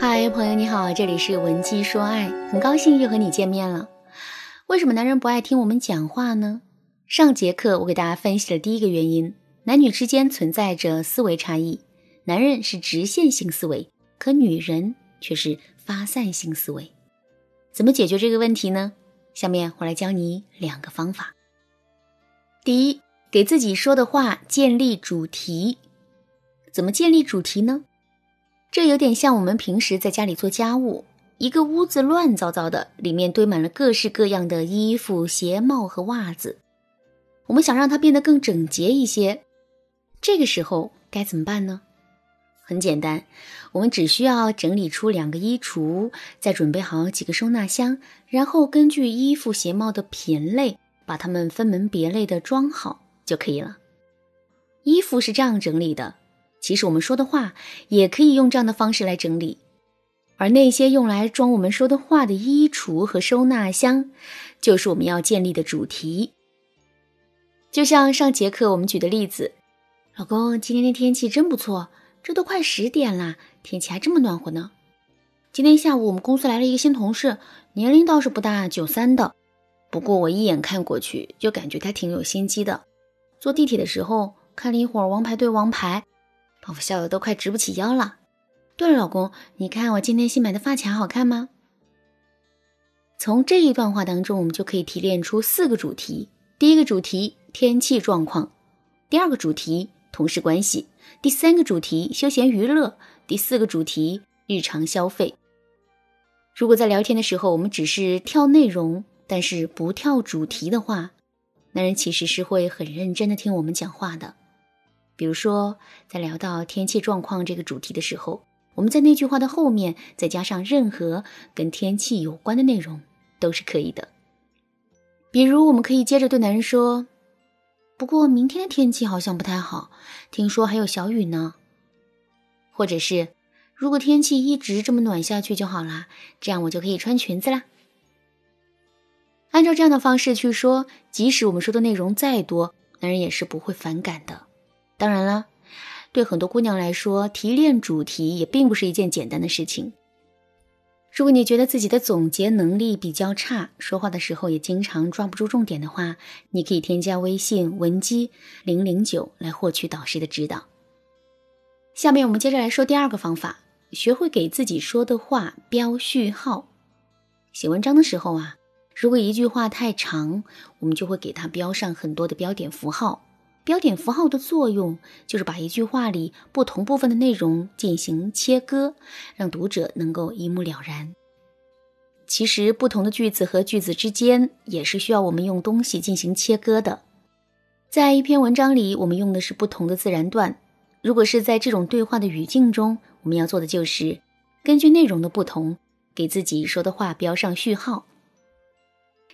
嗨，朋友你好，这里是文姬说爱，很高兴又和你见面了。为什么男人不爱听我们讲话呢？上节课我给大家分析了第一个原因，男女之间存在着思维差异，男人是直线性思维，可女人却是发散性思维。怎么解决这个问题呢？下面我来教你两个方法。第一，给自己说的话建立主题。怎么建立主题呢？这有点像我们平时在家里做家务，一个屋子乱糟糟的，里面堆满了各式各样的衣服、鞋帽和袜子。我们想让它变得更整洁一些，这个时候该怎么办呢？很简单，我们只需要整理出两个衣橱，再准备好几个收纳箱，然后根据衣服、鞋帽的品类，把它们分门别类的装好就可以了。衣服是这样整理的。其实我们说的话也可以用这样的方式来整理，而那些用来装我们说的话的衣橱和收纳箱，就是我们要建立的主题。就像上节课我们举的例子，老公，今天的天气真不错，这都快十点了，天气还这么暖和呢。今天下午我们公司来了一个新同事，年龄倒是不大，九三的，不过我一眼看过去就感觉他挺有心机的。坐地铁的时候看了一会儿《王牌对王牌》。我笑得都快直不起腰了。对了，老公，你看我今天新买的发卡好看吗？从这一段话当中，我们就可以提炼出四个主题：第一个主题天气状况，第二个主题同事关系，第三个主题休闲娱乐，第四个主题日常消费。如果在聊天的时候我们只是跳内容，但是不跳主题的话，男人其实是会很认真的听我们讲话的。比如说，在聊到天气状况这个主题的时候，我们在那句话的后面再加上任何跟天气有关的内容，都是可以的。比如，我们可以接着对男人说：“不过明天的天气好像不太好，听说还有小雨呢。”或者是：“如果天气一直这么暖下去就好啦，这样我就可以穿裙子啦。”按照这样的方式去说，即使我们说的内容再多，男人也是不会反感的。当然了，对很多姑娘来说，提炼主题也并不是一件简单的事情。如果你觉得自己的总结能力比较差，说话的时候也经常抓不住重点的话，你可以添加微信文姬零零九来获取导师的指导。下面我们接着来说第二个方法，学会给自己说的话标序号。写文章的时候啊，如果一句话太长，我们就会给它标上很多的标点符号。标点符号的作用就是把一句话里不同部分的内容进行切割，让读者能够一目了然。其实，不同的句子和句子之间也是需要我们用东西进行切割的。在一篇文章里，我们用的是不同的自然段。如果是在这种对话的语境中，我们要做的就是根据内容的不同，给自己说的话标上序号。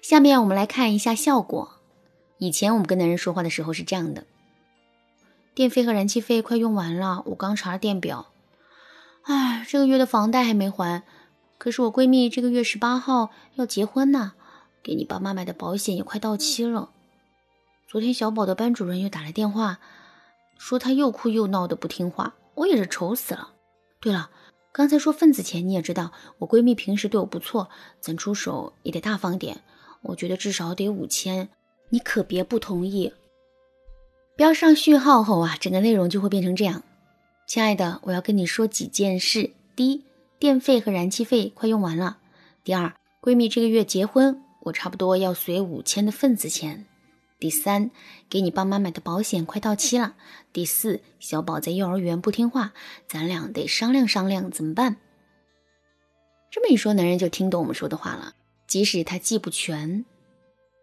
下面我们来看一下效果。以前我们跟男人说话的时候是这样的：电费和燃气费快用完了，我刚查了电表。哎，这个月的房贷还没还。可是我闺蜜这个月十八号要结婚呢，给你爸妈买的保险也快到期了。昨天小宝的班主任又打来电话，说他又哭又闹的不听话，我也是愁死了。对了，刚才说份子钱你也知道，我闺蜜平时对我不错，咱出手也得大方点。我觉得至少得五千。你可别不同意。标上序号后啊，整个内容就会变成这样：亲爱的，我要跟你说几件事。第一，电费和燃气费快用完了；第二，闺蜜这个月结婚，我差不多要随五千的份子钱；第三，给你爸妈买的保险快到期了；第四，小宝在幼儿园不听话，咱俩得商量商量怎么办。这么一说，男人就听懂我们说的话了，即使他记不全。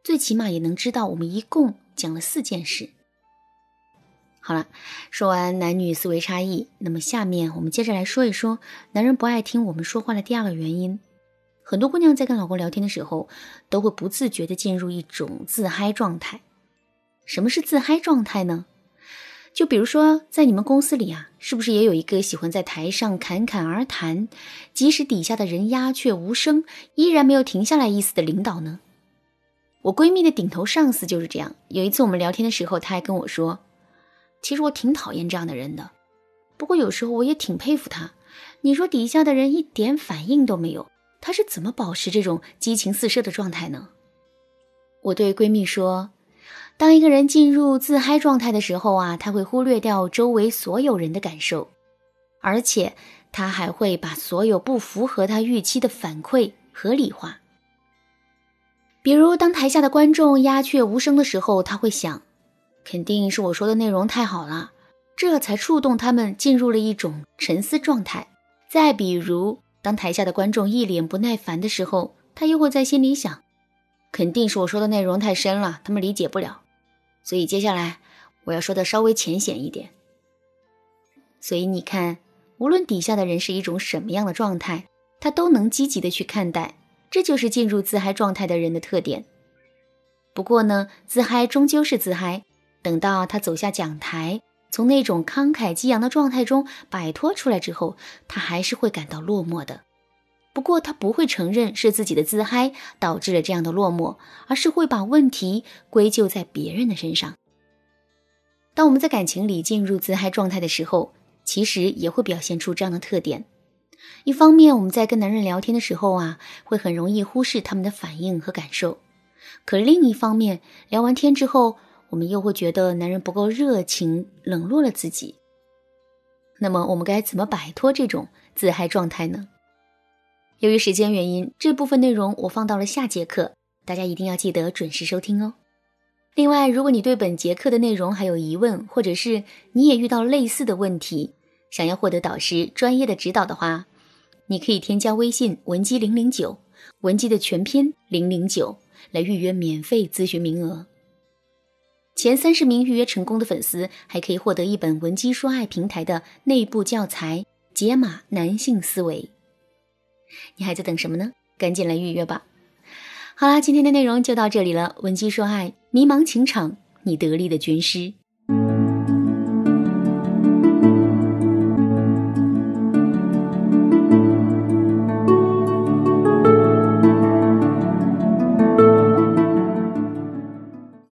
最起码也能知道我们一共讲了四件事。好了，说完男女思维差异，那么下面我们接着来说一说男人不爱听我们说话的第二个原因。很多姑娘在跟老公聊天的时候，都会不自觉的进入一种自嗨状态。什么是自嗨状态呢？就比如说在你们公司里啊，是不是也有一个喜欢在台上侃侃而谈，即使底下的人鸦雀无声，依然没有停下来意思的领导呢？我闺蜜的顶头上司就是这样。有一次我们聊天的时候，她还跟我说：“其实我挺讨厌这样的人的，不过有时候我也挺佩服他。你说底下的人一点反应都没有，他是怎么保持这种激情四射的状态呢？我对闺蜜说，当一个人进入自嗨状态的时候啊，他会忽略掉周围所有人的感受，而且他还会把所有不符合他预期的反馈合理化。比如，当台下的观众鸦雀无声的时候，他会想，肯定是我说的内容太好了，这才触动他们进入了一种沉思状态。再比如，当台下的观众一脸不耐烦的时候，他又会在心里想，肯定是我说的内容太深了，他们理解不了，所以接下来我要说的稍微浅显一点。所以你看，无论底下的人是一种什么样的状态，他都能积极的去看待。这就是进入自嗨状态的人的特点。不过呢，自嗨终究是自嗨，等到他走下讲台，从那种慷慨激昂的状态中摆脱出来之后，他还是会感到落寞的。不过他不会承认是自己的自嗨导致了这样的落寞，而是会把问题归咎在别人的身上。当我们在感情里进入自嗨状态的时候，其实也会表现出这样的特点。一方面，我们在跟男人聊天的时候啊，会很容易忽视他们的反应和感受；可另一方面，聊完天之后，我们又会觉得男人不够热情，冷落了自己。那么，我们该怎么摆脱这种自嗨状态呢？由于时间原因，这部分内容我放到了下节课，大家一定要记得准时收听哦。另外，如果你对本节课的内容还有疑问，或者是你也遇到类似的问题，想要获得导师专业的指导的话，你可以添加微信文姬零零九，文姬的全拼零零九，来预约免费咨询名额。前三十名预约成功的粉丝还可以获得一本文姬说爱平台的内部教材《解码男性思维》。你还在等什么呢？赶紧来预约吧！好啦，今天的内容就到这里了。文姬说爱，迷茫情场，你得力的军师。